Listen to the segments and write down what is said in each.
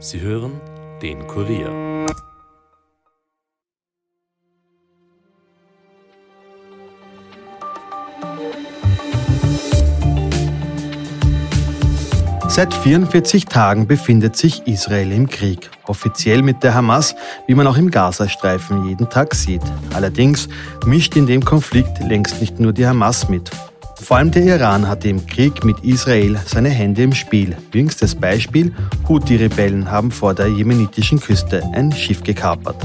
Sie hören den Kurier. Seit 44 Tagen befindet sich Israel im Krieg. Offiziell mit der Hamas, wie man auch im Gazastreifen jeden Tag sieht. Allerdings mischt in dem Konflikt längst nicht nur die Hamas mit. Vor allem der Iran hatte im Krieg mit Israel seine Hände im Spiel. Jüngstes Beispiel, Houthi-Rebellen haben vor der jemenitischen Küste ein Schiff gekapert.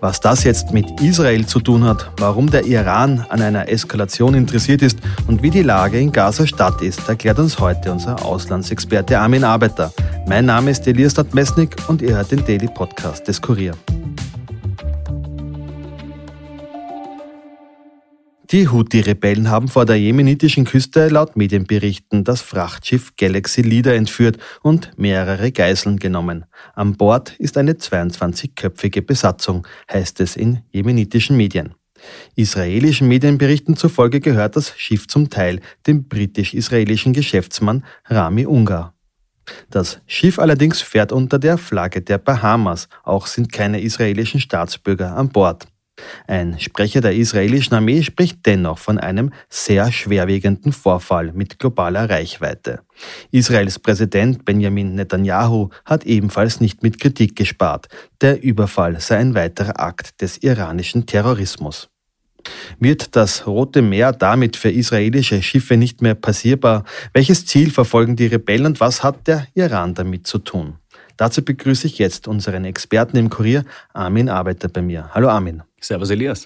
Was das jetzt mit Israel zu tun hat, warum der Iran an einer Eskalation interessiert ist und wie die Lage in Gaza-Stadt ist, erklärt uns heute unser Auslandsexperte Armin Arbeiter. Mein Name ist Elias Mesnik und ihr hört den Daily Podcast des Kurier. Die Houthi-Rebellen haben vor der jemenitischen Küste laut Medienberichten das Frachtschiff Galaxy Leader entführt und mehrere Geiseln genommen. An Bord ist eine 22-köpfige Besatzung, heißt es in jemenitischen Medien. Israelischen Medienberichten zufolge gehört das Schiff zum Teil dem britisch-israelischen Geschäftsmann Rami Ungar. Das Schiff allerdings fährt unter der Flagge der Bahamas, auch sind keine israelischen Staatsbürger an Bord. Ein Sprecher der israelischen Armee spricht dennoch von einem sehr schwerwiegenden Vorfall mit globaler Reichweite. Israels Präsident Benjamin Netanyahu hat ebenfalls nicht mit Kritik gespart. Der Überfall sei ein weiterer Akt des iranischen Terrorismus. Wird das Rote Meer damit für israelische Schiffe nicht mehr passierbar? Welches Ziel verfolgen die Rebellen und was hat der Iran damit zu tun? Dazu begrüße ich jetzt unseren Experten im Kurier, Armin Arbeiter bei mir. Hallo Armin. Servus Elias.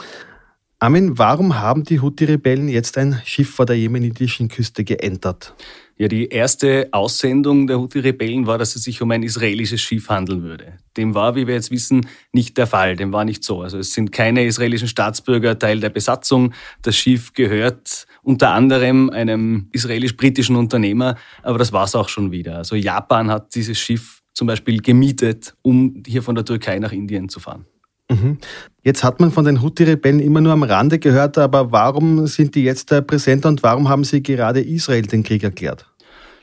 Armin, warum haben die Houthi-Rebellen jetzt ein Schiff vor der jemenitischen Küste geentert? Ja, die erste Aussendung der Houthi-Rebellen war, dass es sich um ein israelisches Schiff handeln würde. Dem war, wie wir jetzt wissen, nicht der Fall. Dem war nicht so. Also es sind keine israelischen Staatsbürger Teil der Besatzung. Das Schiff gehört unter anderem einem israelisch-britischen Unternehmer, aber das war es auch schon wieder. Also Japan hat dieses Schiff zum Beispiel gemietet, um hier von der Türkei nach Indien zu fahren. Mhm. Jetzt hat man von den Houthi-Rebellen immer nur am Rande gehört, aber warum sind die jetzt präsenter und warum haben sie gerade Israel den Krieg erklärt?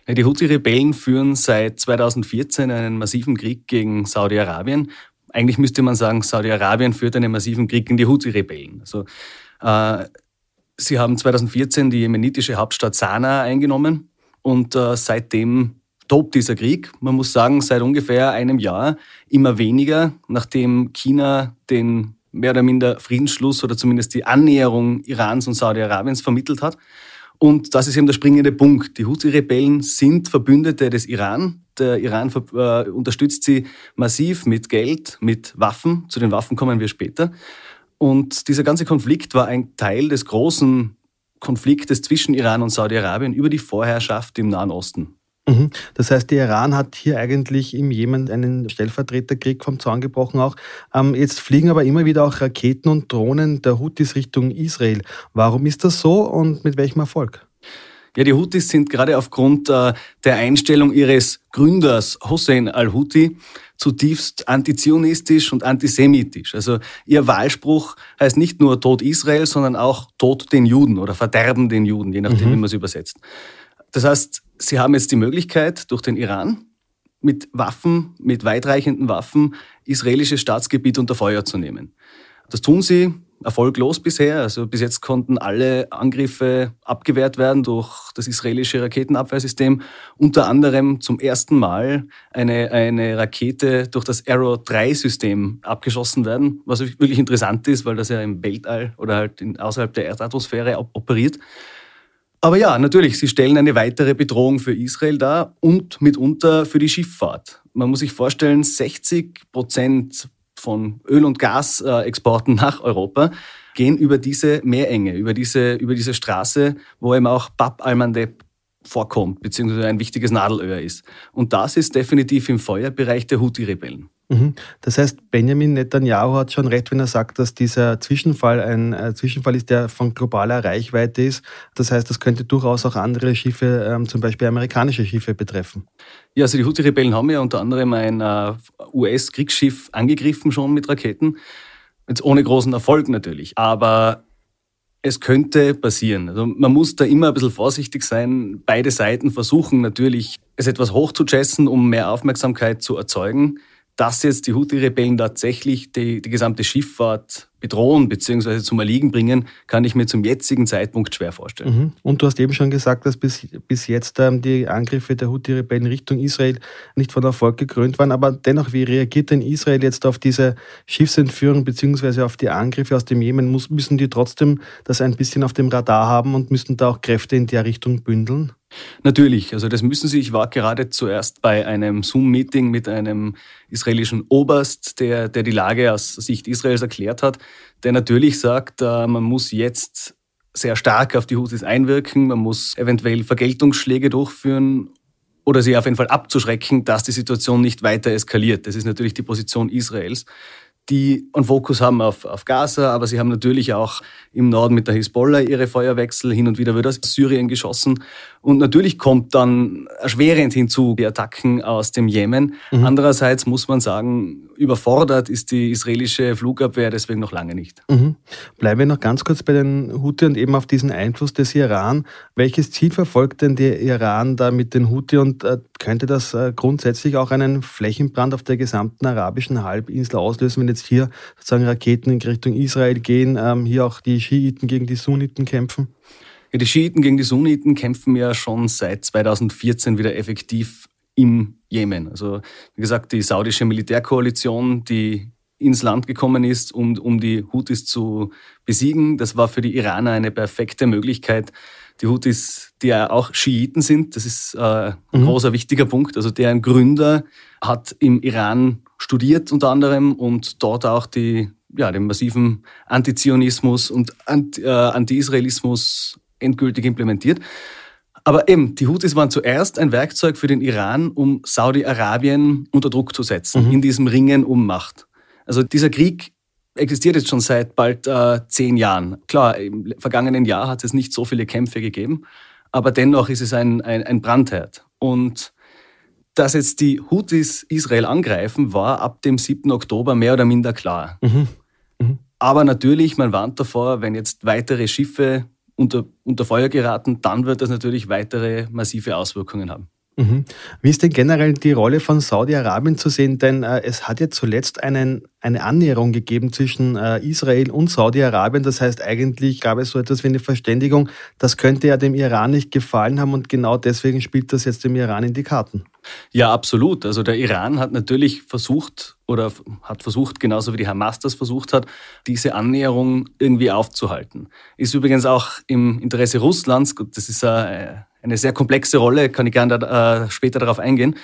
Die Houthi-Rebellen führen seit 2014 einen massiven Krieg gegen Saudi-Arabien. Eigentlich müsste man sagen, Saudi-Arabien führt einen massiven Krieg gegen die Houthi-Rebellen. Also, äh, sie haben 2014 die jemenitische Hauptstadt Sanaa eingenommen und äh, seitdem tobt dieser Krieg. Man muss sagen, seit ungefähr einem Jahr immer weniger, nachdem China den mehr oder minder Friedensschluss oder zumindest die Annäherung Irans und Saudi-Arabiens vermittelt hat. Und das ist eben der springende Punkt. Die Houthi-Rebellen sind Verbündete des Iran. Der Iran äh, unterstützt sie massiv mit Geld, mit Waffen. Zu den Waffen kommen wir später. Und dieser ganze Konflikt war ein Teil des großen Konfliktes zwischen Iran und Saudi-Arabien über die Vorherrschaft im Nahen Osten. Mhm. Das heißt, der Iran hat hier eigentlich im Jemen einen Stellvertreterkrieg vom Zaun gebrochen auch. Ähm, jetzt fliegen aber immer wieder auch Raketen und Drohnen der Houthis Richtung Israel. Warum ist das so und mit welchem Erfolg? Ja, die Houthis sind gerade aufgrund äh, der Einstellung ihres Gründers Hussein al-Houthi zutiefst antizionistisch und antisemitisch. Also ihr Wahlspruch heißt nicht nur Tod Israel, sondern auch Tod den Juden oder Verderben den Juden, je nachdem, mhm. wie man es übersetzt. Das heißt, sie haben jetzt die Möglichkeit, durch den Iran mit Waffen, mit weitreichenden Waffen, israelisches Staatsgebiet unter Feuer zu nehmen. Das tun sie erfolglos bisher. Also bis jetzt konnten alle Angriffe abgewehrt werden durch das israelische Raketenabwehrsystem. Unter anderem zum ersten Mal eine, eine Rakete durch das Arrow 3-System abgeschossen werden, was wirklich interessant ist, weil das ja im Weltall oder halt außerhalb der Erdatmosphäre operiert. Aber ja, natürlich, sie stellen eine weitere Bedrohung für Israel dar und mitunter für die Schifffahrt. Man muss sich vorstellen, 60 Prozent von Öl- und Gasexporten nach Europa gehen über diese Meerenge, über diese, über diese Straße, wo eben auch Bab al-Mandeb vorkommt, beziehungsweise ein wichtiges Nadelöhr ist. Und das ist definitiv im Feuerbereich der Houthi-Rebellen. Mhm. Das heißt, Benjamin Netanyahu hat schon recht, wenn er sagt, dass dieser Zwischenfall ein äh, Zwischenfall ist, der von globaler Reichweite ist. Das heißt, das könnte durchaus auch andere Schiffe, ähm, zum Beispiel amerikanische Schiffe betreffen. Ja, also die Houthi-Rebellen haben ja unter anderem ein äh, US-Kriegsschiff angegriffen schon mit Raketen. Jetzt ohne großen Erfolg natürlich. Aber es könnte passieren. Also man muss da immer ein bisschen vorsichtig sein. Beide Seiten versuchen natürlich, es etwas hochzujessen, um mehr Aufmerksamkeit zu erzeugen. Dass jetzt die Houthi-Rebellen tatsächlich die, die gesamte Schifffahrt bedrohen bzw. zum Erliegen bringen, kann ich mir zum jetzigen Zeitpunkt schwer vorstellen. Mhm. Und du hast eben schon gesagt, dass bis, bis jetzt ähm, die Angriffe der Houthi-Rebellen Richtung Israel nicht von Erfolg gekrönt waren. Aber dennoch, wie reagiert denn Israel jetzt auf diese Schiffsentführung bzw. auf die Angriffe aus dem Jemen? Muss, müssen die trotzdem das ein bisschen auf dem Radar haben und müssen da auch Kräfte in der Richtung bündeln? Natürlich, also das müssen Sie. Ich war gerade zuerst bei einem Zoom-Meeting mit einem israelischen Oberst, der, der die Lage aus Sicht Israels erklärt hat, der natürlich sagt, äh, man muss jetzt sehr stark auf die Houthis einwirken, man muss eventuell Vergeltungsschläge durchführen oder sie auf jeden Fall abzuschrecken, dass die Situation nicht weiter eskaliert. Das ist natürlich die Position Israels die einen Fokus haben auf, auf Gaza, aber sie haben natürlich auch im Norden mit der Hisbollah ihre Feuerwechsel. Hin und wieder wird aus Syrien geschossen. Und natürlich kommt dann erschwerend hinzu die Attacken aus dem Jemen. Mhm. Andererseits muss man sagen, überfordert ist die israelische Flugabwehr deswegen noch lange nicht. Mhm. Bleiben wir noch ganz kurz bei den Houthi und eben auf diesen Einfluss des Iran. Welches Ziel verfolgt denn der Iran da mit den Houthi und äh, könnte das äh, grundsätzlich auch einen Flächenbrand auf der gesamten arabischen Halbinsel auslösen, wenn jetzt hier sozusagen Raketen in Richtung Israel gehen, ähm, hier auch die Schiiten gegen die Sunniten kämpfen? Ja, die Schiiten gegen die Sunniten kämpfen ja schon seit 2014 wieder effektiv im Jemen. Also wie gesagt, die saudische Militärkoalition, die ins Land gekommen ist, um, um die Houthis zu besiegen, das war für die Iraner eine perfekte Möglichkeit. Die Houthis, die ja auch Schiiten sind, das ist äh, ein mhm. großer wichtiger Punkt. Also deren Gründer hat im Iran studiert unter anderem und dort auch die, ja, den massiven Antizionismus und äh, Anti-Israelismus endgültig implementiert. Aber eben, die Houthis waren zuerst ein Werkzeug für den Iran, um Saudi-Arabien unter Druck zu setzen, mhm. in diesem Ringen um Macht. Also dieser Krieg existiert jetzt schon seit bald äh, zehn Jahren. Klar, im vergangenen Jahr hat es nicht so viele Kämpfe gegeben, aber dennoch ist es ein, ein, ein Brandherd. Und dass jetzt die Houthis Israel angreifen, war ab dem 7. Oktober mehr oder minder klar. Mhm. Mhm. Aber natürlich, man warnt davor, wenn jetzt weitere Schiffe unter, unter Feuer geraten, dann wird das natürlich weitere massive Auswirkungen haben. Mhm. Wie ist denn generell die Rolle von Saudi-Arabien zu sehen? Denn äh, es hat ja zuletzt einen, eine Annäherung gegeben zwischen äh, Israel und Saudi-Arabien. Das heißt, eigentlich gab es so etwas wie eine Verständigung. Das könnte ja dem Iran nicht gefallen haben und genau deswegen spielt das jetzt dem Iran in die Karten. Ja, absolut. Also der Iran hat natürlich versucht oder hat versucht, genauso wie die Hamas das versucht hat, diese Annäherung irgendwie aufzuhalten. Ist übrigens auch im Interesse Russlands, das ist eine sehr komplexe Rolle, kann ich gerne äh, später darauf eingehen,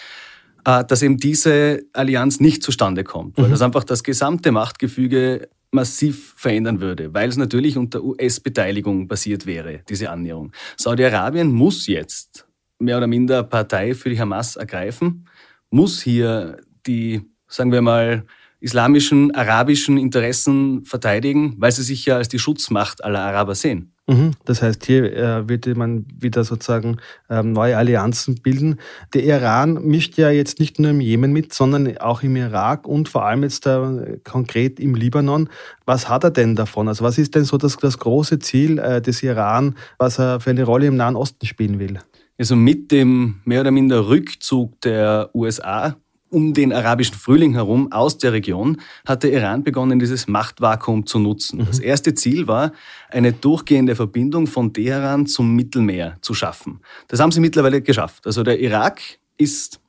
äh, dass eben diese Allianz nicht zustande kommt, weil mhm. das einfach das gesamte Machtgefüge massiv verändern würde, weil es natürlich unter US-Beteiligung basiert wäre, diese Annäherung. Saudi-Arabien muss jetzt mehr oder minder Partei für die Hamas ergreifen, muss hier die, sagen wir mal, islamischen, arabischen Interessen verteidigen, weil sie sich ja als die Schutzmacht aller Araber sehen. Mhm. Das heißt, hier äh, würde man wieder sozusagen ähm, neue Allianzen bilden. Der Iran mischt ja jetzt nicht nur im Jemen mit, sondern auch im Irak und vor allem jetzt äh, konkret im Libanon. Was hat er denn davon? Also was ist denn so das, das große Ziel äh, des Iran, was er für eine Rolle im Nahen Osten spielen will? Also mit dem mehr oder minder Rückzug der USA um den arabischen Frühling herum aus der Region hat der Iran begonnen, dieses Machtvakuum zu nutzen. Mhm. Das erste Ziel war, eine durchgehende Verbindung von Teheran zum Mittelmeer zu schaffen. Das haben sie mittlerweile geschafft. Also der Irak ist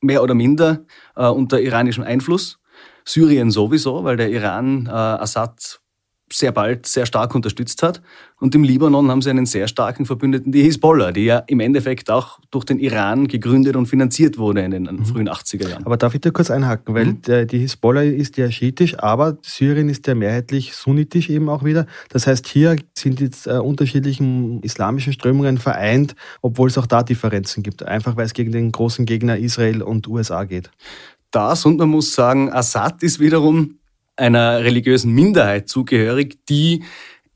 mehr oder minder äh, unter iranischem Einfluss. Syrien sowieso, weil der Iran äh, Assad sehr bald sehr stark unterstützt hat. Und im Libanon haben sie einen sehr starken Verbündeten, die Hisbollah, die ja im Endeffekt auch durch den Iran gegründet und finanziert wurde in den mhm. frühen 80er Jahren. Aber darf ich da kurz einhaken, weil mhm. die Hisbollah ist ja schiitisch, aber Syrien ist ja mehrheitlich sunnitisch eben auch wieder. Das heißt, hier sind jetzt äh, unterschiedlichen islamischen Strömungen vereint, obwohl es auch da Differenzen gibt, einfach weil es gegen den großen Gegner Israel und USA geht. Das und man muss sagen, Assad ist wiederum einer religiösen Minderheit zugehörig, die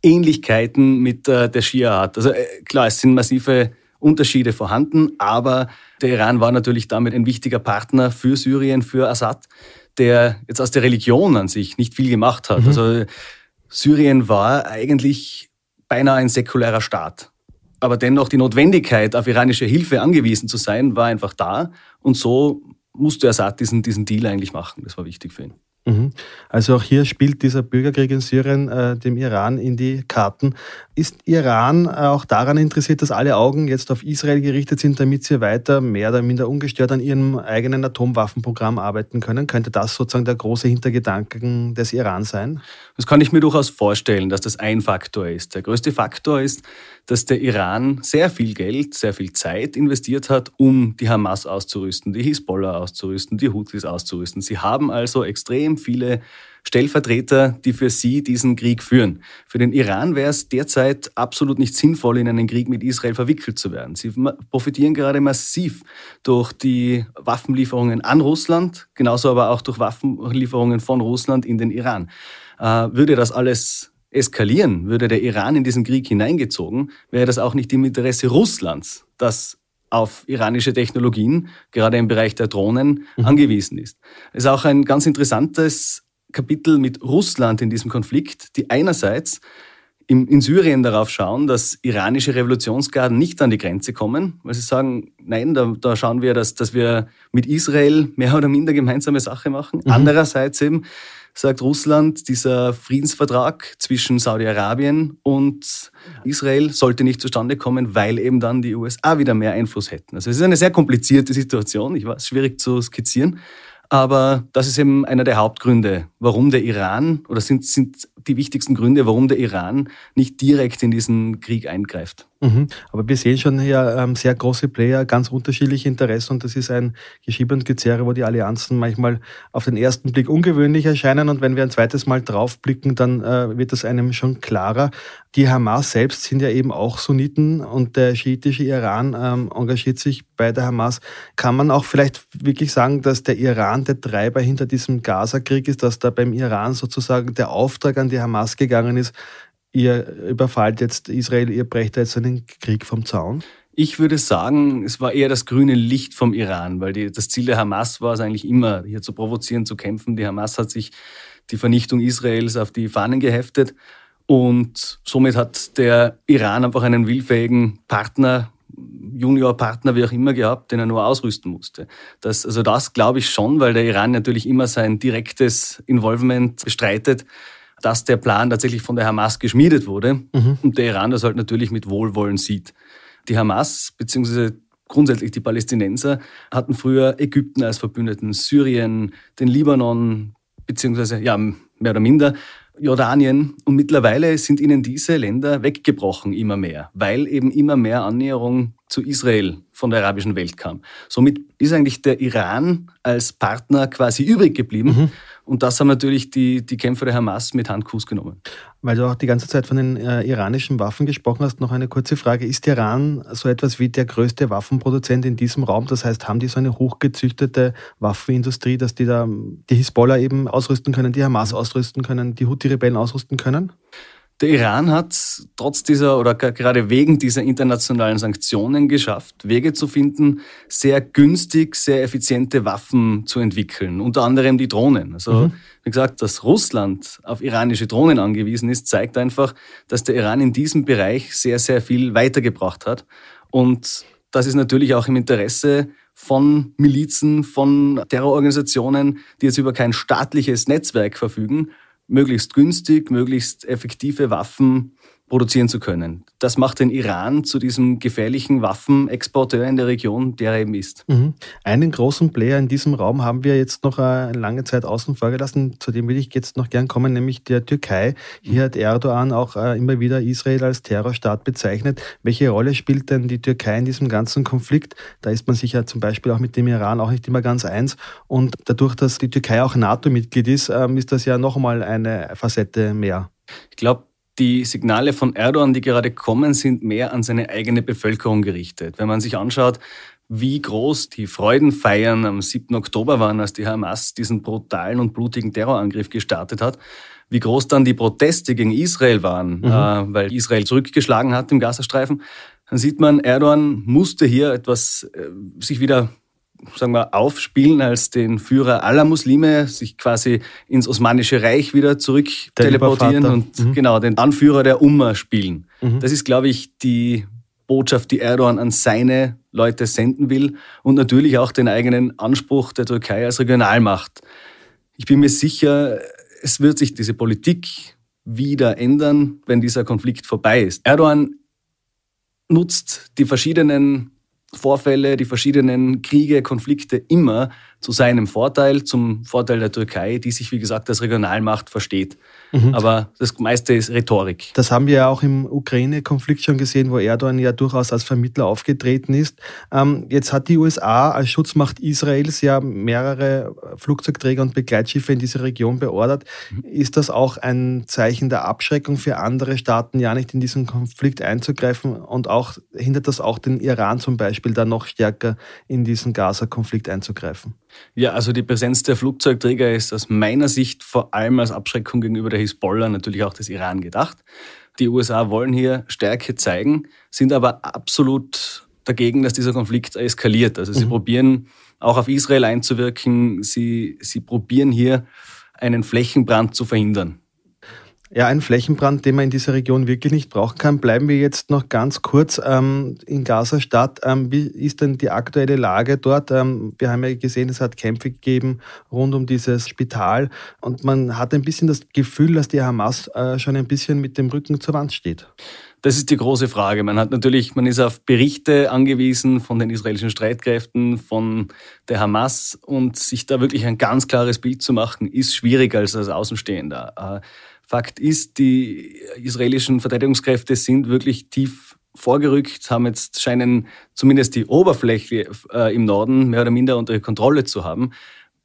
Ähnlichkeiten mit äh, der Schia hat. Also äh, klar, es sind massive Unterschiede vorhanden, aber der Iran war natürlich damit ein wichtiger Partner für Syrien, für Assad, der jetzt aus der Religion an sich nicht viel gemacht hat. Mhm. Also Syrien war eigentlich beinahe ein säkularer Staat. Aber dennoch die Notwendigkeit, auf iranische Hilfe angewiesen zu sein, war einfach da. Und so musste Assad diesen, diesen Deal eigentlich machen. Das war wichtig für ihn. Mhm. Also auch hier spielt dieser Bürgerkrieg in Syrien äh, dem Iran in die Karten. Ist Iran äh, auch daran interessiert, dass alle Augen jetzt auf Israel gerichtet sind, damit sie weiter mehr oder minder ungestört an ihrem eigenen Atomwaffenprogramm arbeiten können? Könnte das sozusagen der große Hintergedanken des Iran sein? Das kann ich mir durchaus vorstellen, dass das ein Faktor ist. Der größte Faktor ist, dass der Iran sehr viel Geld, sehr viel Zeit investiert hat, um die Hamas auszurüsten, die Hisbollah auszurüsten, die Houthis auszurüsten. Sie haben also extrem viele Stellvertreter, die für sie diesen Krieg führen. Für den Iran wäre es derzeit absolut nicht sinnvoll, in einen Krieg mit Israel verwickelt zu werden. Sie profitieren gerade massiv durch die Waffenlieferungen an Russland, genauso aber auch durch Waffenlieferungen von Russland in den Iran. Äh, würde das alles eskalieren, würde der Iran in diesen Krieg hineingezogen, wäre das auch nicht im Interesse Russlands, das auf iranische Technologien, gerade im Bereich der Drohnen, mhm. angewiesen ist. Es ist auch ein ganz interessantes Kapitel mit Russland in diesem Konflikt, die einerseits in Syrien darauf schauen, dass iranische Revolutionsgarden nicht an die Grenze kommen, weil sie sagen, nein, da, da schauen wir, dass, dass wir mit Israel mehr oder minder gemeinsame Sache machen. Mhm. Andererseits eben sagt Russland, dieser Friedensvertrag zwischen Saudi-Arabien und Israel sollte nicht zustande kommen, weil eben dann die USA wieder mehr Einfluss hätten. Also es ist eine sehr komplizierte Situation, ich weiß, schwierig zu skizzieren. Aber das ist eben einer der Hauptgründe, warum der Iran, oder sind, sind die wichtigsten Gründe, warum der Iran nicht direkt in diesen Krieg eingreift. Mhm. Aber wir sehen schon hier ähm, sehr große Player, ganz unterschiedliche Interessen und das ist ein Geschiebe und Gezerre, wo die Allianzen manchmal auf den ersten Blick ungewöhnlich erscheinen und wenn wir ein zweites Mal draufblicken, dann äh, wird das einem schon klarer. Die Hamas selbst sind ja eben auch Sunniten und der schiitische Iran ähm, engagiert sich bei der Hamas. Kann man auch vielleicht wirklich sagen, dass der Iran der Treiber hinter diesem Gaza-Krieg ist, dass da beim Iran sozusagen der Auftrag an die Hamas gegangen ist, ihr überfallt jetzt Israel, ihr brecht jetzt einen Krieg vom Zaun? Ich würde sagen, es war eher das grüne Licht vom Iran, weil die, das Ziel der Hamas war es eigentlich immer, hier zu provozieren, zu kämpfen. Die Hamas hat sich die Vernichtung Israels auf die Fahnen geheftet und somit hat der Iran einfach einen willfähigen Partner, Juniorpartner, wie auch immer gehabt, den er nur ausrüsten musste. Das, also das glaube ich schon, weil der Iran natürlich immer sein direktes Involvement bestreitet dass der Plan tatsächlich von der Hamas geschmiedet wurde mhm. und der Iran das halt natürlich mit Wohlwollen sieht. Die Hamas beziehungsweise grundsätzlich die Palästinenser hatten früher Ägypten als Verbündeten, Syrien, den Libanon beziehungsweise ja mehr oder minder Jordanien und mittlerweile sind ihnen diese Länder weggebrochen immer mehr, weil eben immer mehr Annäherung zu Israel von der arabischen Welt kam. Somit ist eigentlich der Iran als Partner quasi übrig geblieben. Mhm. Und das haben natürlich die, die Kämpfer der Hamas mit Handkuss genommen. Weil du auch die ganze Zeit von den äh, iranischen Waffen gesprochen hast, noch eine kurze Frage. Ist Iran so etwas wie der größte Waffenproduzent in diesem Raum? Das heißt, haben die so eine hochgezüchtete Waffenindustrie, dass die da die Hisbollah eben ausrüsten können, die Hamas ausrüsten können, die Houthi-Rebellen ausrüsten können? Der Iran hat trotz dieser oder gerade wegen dieser internationalen Sanktionen geschafft, Wege zu finden, sehr günstig, sehr effiziente Waffen zu entwickeln, unter anderem die Drohnen. Also, mhm. wie gesagt, dass Russland auf iranische Drohnen angewiesen ist, zeigt einfach, dass der Iran in diesem Bereich sehr, sehr viel weitergebracht hat. Und das ist natürlich auch im Interesse von Milizen, von Terrororganisationen, die jetzt über kein staatliches Netzwerk verfügen, möglichst günstig, möglichst effektive Waffen produzieren zu können. Das macht den Iran zu diesem gefährlichen Waffenexporteur in der Region, der er eben ist. Mhm. Einen großen Player in diesem Raum haben wir jetzt noch eine äh, lange Zeit außen vor gelassen. Zu dem will ich jetzt noch gern kommen, nämlich der Türkei. Hier hat Erdogan auch äh, immer wieder Israel als Terrorstaat bezeichnet. Welche Rolle spielt denn die Türkei in diesem ganzen Konflikt? Da ist man sich ja zum Beispiel auch mit dem Iran auch nicht immer ganz eins. Und dadurch, dass die Türkei auch NATO-Mitglied ist, ähm, ist das ja noch einmal eine Facette mehr. Ich glaube, die Signale von Erdogan, die gerade kommen, sind mehr an seine eigene Bevölkerung gerichtet. Wenn man sich anschaut, wie groß die Freudenfeiern am 7. Oktober waren, als die Hamas diesen brutalen und blutigen Terrorangriff gestartet hat, wie groß dann die Proteste gegen Israel waren, mhm. äh, weil Israel zurückgeschlagen hat im Gazastreifen, dann sieht man, Erdogan musste hier etwas äh, sich wieder sagen wir, aufspielen als den Führer aller Muslime, sich quasi ins Osmanische Reich wieder zurück teleportieren und mhm. genau den Anführer der Umma spielen. Mhm. Das ist, glaube ich, die Botschaft, die Erdogan an seine Leute senden will und natürlich auch den eigenen Anspruch der Türkei als Regionalmacht. Ich bin mir sicher, es wird sich diese Politik wieder ändern, wenn dieser Konflikt vorbei ist. Erdogan nutzt die verschiedenen Vorfälle, die verschiedenen Kriege, Konflikte immer zu seinem Vorteil, zum Vorteil der Türkei, die sich, wie gesagt, als Regionalmacht versteht. Mhm. Aber das meiste ist Rhetorik. Das haben wir ja auch im Ukraine-Konflikt schon gesehen, wo Erdogan ja durchaus als Vermittler aufgetreten ist. Ähm, jetzt hat die USA als Schutzmacht Israels ja mehrere Flugzeugträger und Begleitschiffe in diese Region beordert. Mhm. Ist das auch ein Zeichen der Abschreckung für andere Staaten, ja nicht in diesen Konflikt einzugreifen? Und auch hindert das auch den Iran zum Beispiel, da noch stärker in diesen Gaza-Konflikt einzugreifen? Ja, also die Präsenz der Flugzeugträger ist aus meiner Sicht vor allem als Abschreckung gegenüber der Hisbollah, natürlich auch des Iran gedacht. Die USA wollen hier Stärke zeigen, sind aber absolut dagegen, dass dieser Konflikt eskaliert. Also sie mhm. probieren auch auf Israel einzuwirken. Sie, sie probieren hier einen Flächenbrand zu verhindern. Ja, ein Flächenbrand, den man in dieser Region wirklich nicht brauchen kann. Bleiben wir jetzt noch ganz kurz ähm, in Gaza-Stadt. Ähm, wie ist denn die aktuelle Lage dort? Ähm, wir haben ja gesehen, es hat Kämpfe gegeben rund um dieses Spital und man hat ein bisschen das Gefühl, dass die Hamas äh, schon ein bisschen mit dem Rücken zur Wand steht. Das ist die große Frage. Man hat natürlich, man ist auf Berichte angewiesen von den israelischen Streitkräften, von der Hamas und sich da wirklich ein ganz klares Bild zu machen, ist schwierig als, als Außenstehender. Äh, Fakt ist, die israelischen Verteidigungskräfte sind wirklich tief vorgerückt, haben jetzt scheinen zumindest die Oberfläche äh, im Norden mehr oder minder unter Kontrolle zu haben.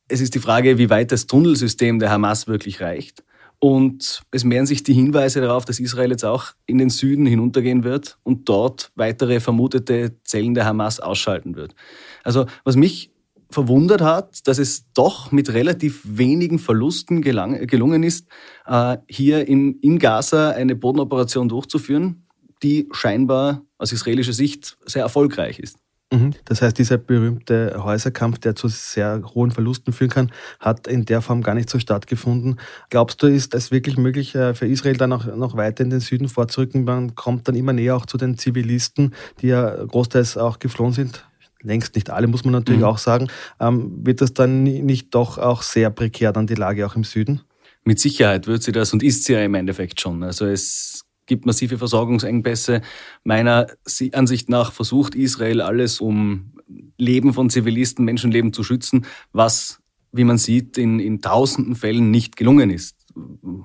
Es ist die Frage, wie weit das Tunnelsystem der Hamas wirklich reicht. Und es mehren sich die Hinweise darauf, dass Israel jetzt auch in den Süden hinuntergehen wird und dort weitere vermutete Zellen der Hamas ausschalten wird. Also was mich verwundert hat, dass es doch mit relativ wenigen Verlusten gelang, gelungen ist, äh, hier in, in Gaza eine Bodenoperation durchzuführen, die scheinbar aus israelischer Sicht sehr erfolgreich ist. Mhm. Das heißt, dieser berühmte Häuserkampf, der zu sehr hohen Verlusten führen kann, hat in der Form gar nicht so stattgefunden. Glaubst du, ist es wirklich möglich, äh, für Israel dann auch noch weiter in den Süden vorzurücken? Man kommt dann immer näher auch zu den Zivilisten, die ja großteils auch geflohen sind längst nicht alle, muss man natürlich mhm. auch sagen, ähm, wird das dann nicht doch auch sehr prekär dann die Lage auch im Süden? Mit Sicherheit wird sie das und ist sie ja im Endeffekt schon. Also es gibt massive Versorgungsengpässe. Meiner Ansicht nach versucht Israel alles, um Leben von Zivilisten, Menschenleben zu schützen, was, wie man sieht, in, in tausenden Fällen nicht gelungen ist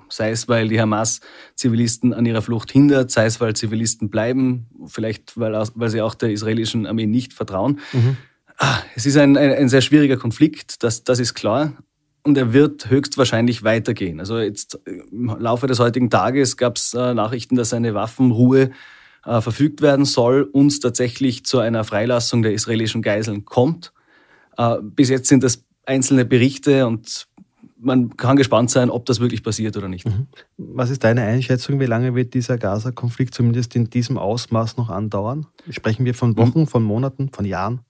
sei es, weil die Hamas Zivilisten an ihrer Flucht hindert, sei es, weil Zivilisten bleiben, vielleicht weil, weil sie auch der israelischen Armee nicht vertrauen. Mhm. Ah, es ist ein, ein, ein, sehr schwieriger Konflikt, das, das ist klar. Und er wird höchstwahrscheinlich weitergehen. Also jetzt im Laufe des heutigen Tages gab es äh, Nachrichten, dass eine Waffenruhe äh, verfügt werden soll und tatsächlich zu einer Freilassung der israelischen Geiseln kommt. Äh, bis jetzt sind das einzelne Berichte und man kann gespannt sein, ob das wirklich passiert oder nicht. Mhm. Was ist deine Einschätzung? Wie lange wird dieser Gaza-Konflikt zumindest in diesem Ausmaß noch andauern? Sprechen wir von Wochen, von Monaten, von Jahren?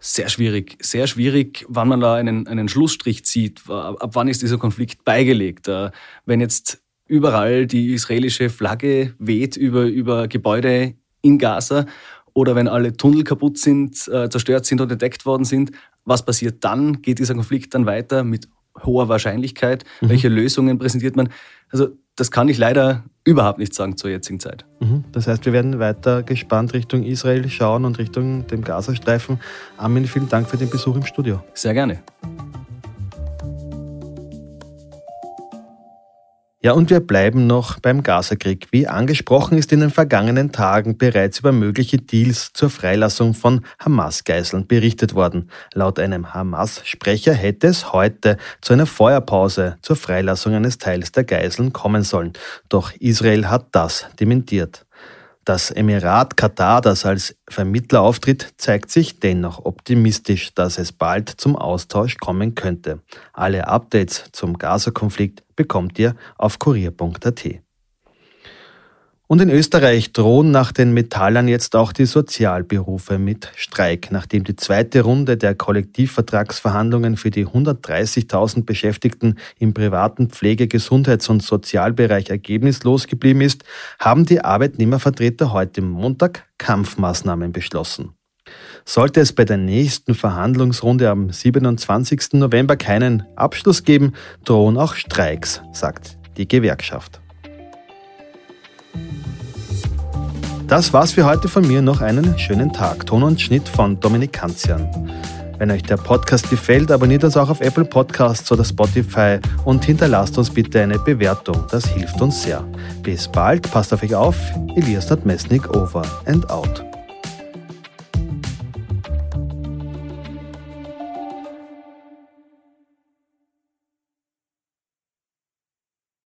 Sehr schwierig, sehr schwierig, wann man da einen, einen Schlussstrich zieht. Ab wann ist dieser Konflikt beigelegt? Äh, wenn jetzt überall die israelische Flagge weht über, über Gebäude in Gaza oder wenn alle Tunnel kaputt sind, äh, zerstört sind und entdeckt worden sind, was passiert dann? Geht dieser Konflikt dann weiter mit hoher Wahrscheinlichkeit? Mhm. Welche Lösungen präsentiert man? Also das kann ich leider überhaupt nicht sagen zur jetzigen Zeit. Mhm. Das heißt, wir werden weiter gespannt Richtung Israel schauen und Richtung dem Gazastreifen. Armin, vielen Dank für den Besuch im Studio. Sehr gerne. Ja, und wir bleiben noch beim Gazakrieg. Wie angesprochen ist in den vergangenen Tagen bereits über mögliche Deals zur Freilassung von Hamas-Geiseln berichtet worden. Laut einem Hamas-Sprecher hätte es heute zu einer Feuerpause zur Freilassung eines Teils der Geiseln kommen sollen. Doch Israel hat das dementiert. Das Emirat Katar, das als Vermittler auftritt, zeigt sich dennoch optimistisch, dass es bald zum Austausch kommen könnte. Alle Updates zum Gaza-Konflikt bekommt ihr auf kurier.at. Und in Österreich drohen nach den Metallern jetzt auch die Sozialberufe mit Streik, nachdem die zweite Runde der Kollektivvertragsverhandlungen für die 130.000 Beschäftigten im privaten Pflege-, Gesundheits- und Sozialbereich ergebnislos geblieben ist, haben die Arbeitnehmervertreter heute Montag Kampfmaßnahmen beschlossen. Sollte es bei der nächsten Verhandlungsrunde am 27. November keinen Abschluss geben, drohen auch Streiks, sagt die Gewerkschaft. Das war's für heute von mir. Noch einen schönen Tag. Ton und Schnitt von Dominik Kanzian. Wenn euch der Podcast gefällt, abonniert uns auch auf Apple Podcasts oder Spotify und hinterlasst uns bitte eine Bewertung. Das hilft uns sehr. Bis bald, passt auf euch auf. Elias Nadmesnik over and out.